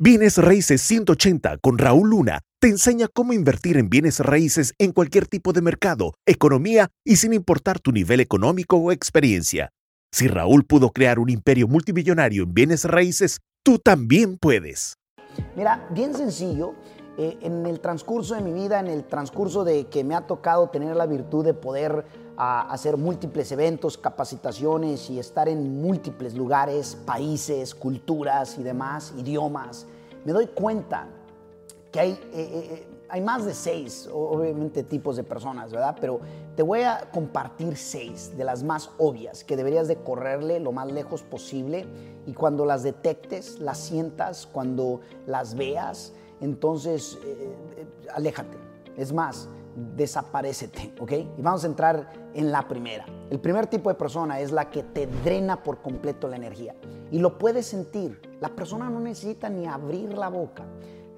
Bienes Raíces 180 con Raúl Luna te enseña cómo invertir en bienes raíces en cualquier tipo de mercado, economía y sin importar tu nivel económico o experiencia. Si Raúl pudo crear un imperio multimillonario en bienes raíces, tú también puedes. Mira, bien sencillo, eh, en el transcurso de mi vida, en el transcurso de que me ha tocado tener la virtud de poder ah, hacer múltiples eventos, capacitaciones y estar en múltiples lugares, países, culturas y demás, idiomas, me doy cuenta que hay, eh, eh, hay más de seis, obviamente, tipos de personas, ¿verdad? Pero te voy a compartir seis de las más obvias que deberías de correrle lo más lejos posible y cuando las detectes, las sientas, cuando las veas, entonces eh, eh, aléjate. Es más, desaparecete, ¿ok? Y vamos a entrar en la primera. El primer tipo de persona es la que te drena por completo la energía. Y lo puedes sentir. La persona no necesita ni abrir la boca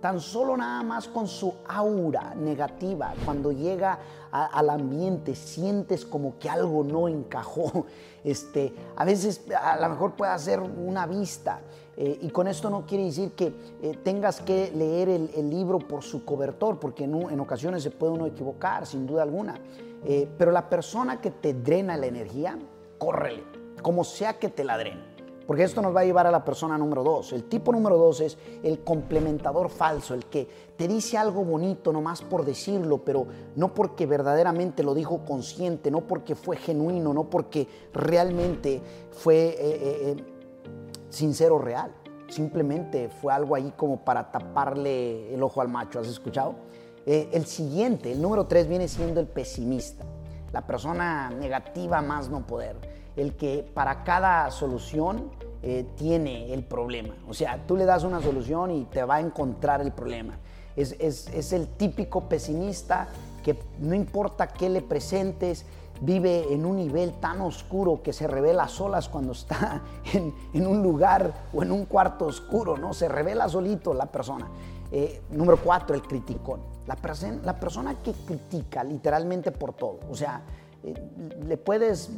tan solo nada más con su aura negativa, cuando llega al ambiente, sientes como que algo no encajó. Este, a veces a lo mejor puede hacer una vista. Eh, y con esto no quiere decir que eh, tengas que leer el, libro por su cobertor, porque en, en, ocasiones se puede uno equivocar, sin duda alguna. Eh, pero la persona que te drena la energía, córrele, como sea que te la drene. Porque esto nos va a llevar a la persona número dos. El tipo número dos es el complementador falso, el que te dice algo bonito nomás por decirlo, pero no porque verdaderamente lo dijo consciente, no porque fue genuino, no porque realmente fue eh, eh, eh, sincero, real. Simplemente fue algo ahí como para taparle el ojo al macho. ¿Has escuchado? el siguiente, el número tres, viene siendo el pesimista. La persona negativa más no poder el que para cada solución eh, tiene el problema. O sea, tú le das una solución y te va a encontrar el problema. Es, es, el típico pesimista que no importa qué le presentes, vive en un nivel tan oscuro que se revela solas cuando está en, un lugar o en un cuarto oscuro, ¿no? Se revela solito la persona. Eh, número cuatro, el criticón. La, la, persona que critica literalmente por todo. O sea, eh, le puedes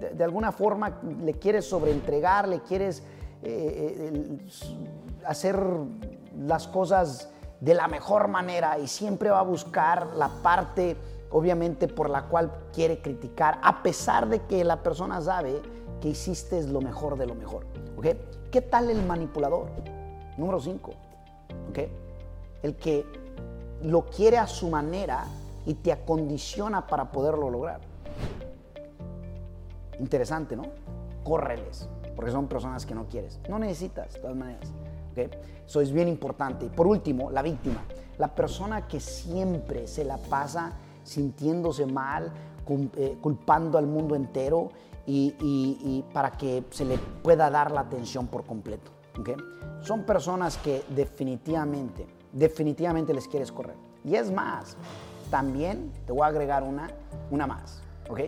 de, alguna forma le quieres sobreentregar, le quieres eh, eh, hacer las cosas de la mejor manera y siempre va a buscar la parte, obviamente, por la cual quiere criticar, a pesar de que la persona sabe que hiciste lo mejor de lo mejor. ¿Qué tal el manipulador? Número 5. El que lo quiere a su manera y te acondiciona para poderlo lograr. Interesante, ¿no? Córreles, porque son personas que no quieres. No necesitas, de todas maneras. Eso es bien importante. Y por último, la víctima. La persona que siempre se la pasa sintiéndose mal, eh, culpando al mundo entero y, para que se le pueda dar la atención por completo. Son personas que definitivamente, definitivamente les quieres correr. Y es más, también te voy a agregar una, una más. ¿ok?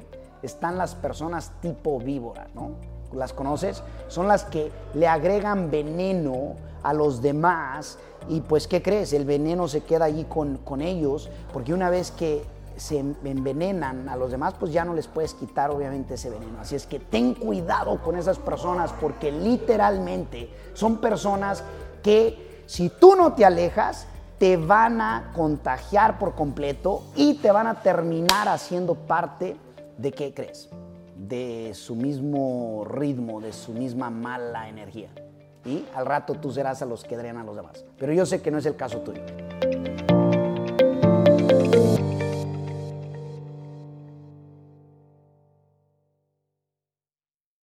están las personas tipo víbora, ¿no? ¿Las conoces? Son las que le agregan veneno a los demás y pues, ¿qué crees? El veneno se queda allí con, con ellos porque una vez que se envenenan a los demás, pues ya no les puedes quitar obviamente ese veneno. Así es que ten cuidado con esas personas porque literalmente son personas que si tú no te alejas, te van a contagiar por completo y te van a terminar haciendo parte ¿De qué crees? De su mismo ritmo, de su misma mala energía. Y al rato tú serás a los que drenan a los demás. Pero yo sé que no es el caso tuyo.